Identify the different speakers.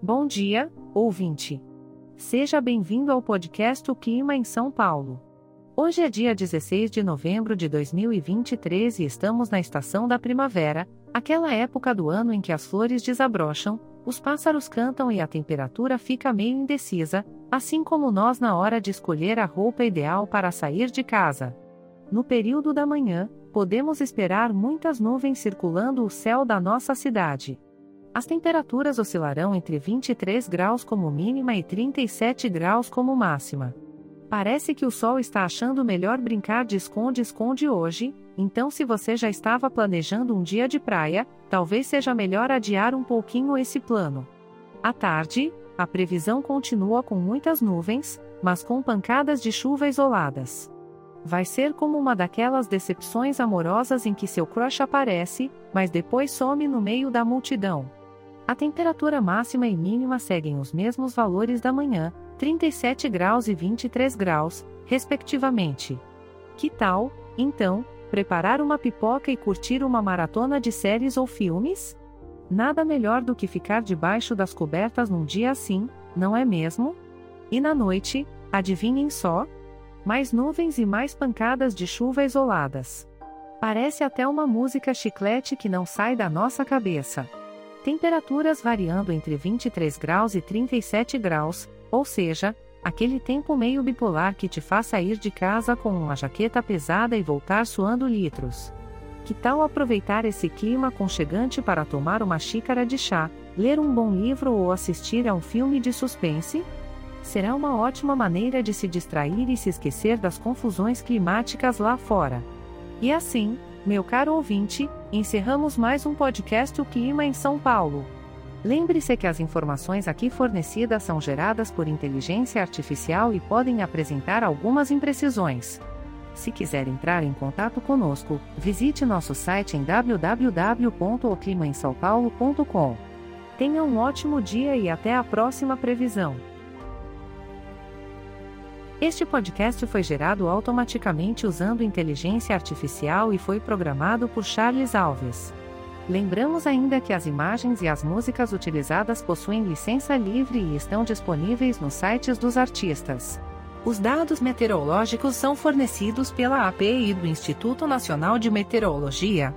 Speaker 1: Bom dia, ouvinte. Seja bem-vindo ao podcast O Clima em São Paulo. Hoje é dia 16 de novembro de 2023 e estamos na estação da primavera, aquela época do ano em que as flores desabrocham, os pássaros cantam e a temperatura fica meio indecisa, assim como nós na hora de escolher a roupa ideal para sair de casa. No período da manhã, podemos esperar muitas nuvens circulando o céu da nossa cidade. As temperaturas oscilarão entre 23 graus como mínima e 37 graus como máxima. Parece que o sol está achando melhor brincar de esconde-esconde hoje, então se você já estava planejando um dia de praia, talvez seja melhor adiar um pouquinho esse plano. À tarde, a previsão continua com muitas nuvens, mas com pancadas de chuva isoladas. Vai ser como uma daquelas decepções amorosas em que seu crush aparece, mas depois some no meio da multidão. A temperatura máxima e mínima seguem os mesmos valores da manhã, 37 graus e 23 graus, respectivamente. Que tal, então, preparar uma pipoca e curtir uma maratona de séries ou filmes? Nada melhor do que ficar debaixo das cobertas num dia assim, não é mesmo? E na noite, adivinhem só? Mais nuvens e mais pancadas de chuva isoladas. Parece até uma música chiclete que não sai da nossa cabeça. Temperaturas variando entre 23 graus e 37 graus, ou seja, aquele tempo meio bipolar que te faz sair de casa com uma jaqueta pesada e voltar suando litros. Que tal aproveitar esse clima conchegante para tomar uma xícara de chá, ler um bom livro ou assistir a um filme de suspense? Será uma ótima maneira de se distrair e se esquecer das confusões climáticas lá fora. E assim, meu caro ouvinte, encerramos mais um podcast O Clima em São Paulo. Lembre-se que as informações aqui fornecidas são geradas por inteligência artificial e podem apresentar algumas imprecisões. Se quiser entrar em contato conosco, visite nosso site em www.oclimaemsaopaulo.com. Tenha um ótimo dia e até a próxima previsão. Este podcast foi gerado automaticamente usando inteligência artificial e foi programado por Charles Alves. Lembramos ainda que as imagens e as músicas utilizadas possuem licença livre e estão disponíveis nos sites dos artistas. Os dados meteorológicos são fornecidos pela API do Instituto Nacional de Meteorologia,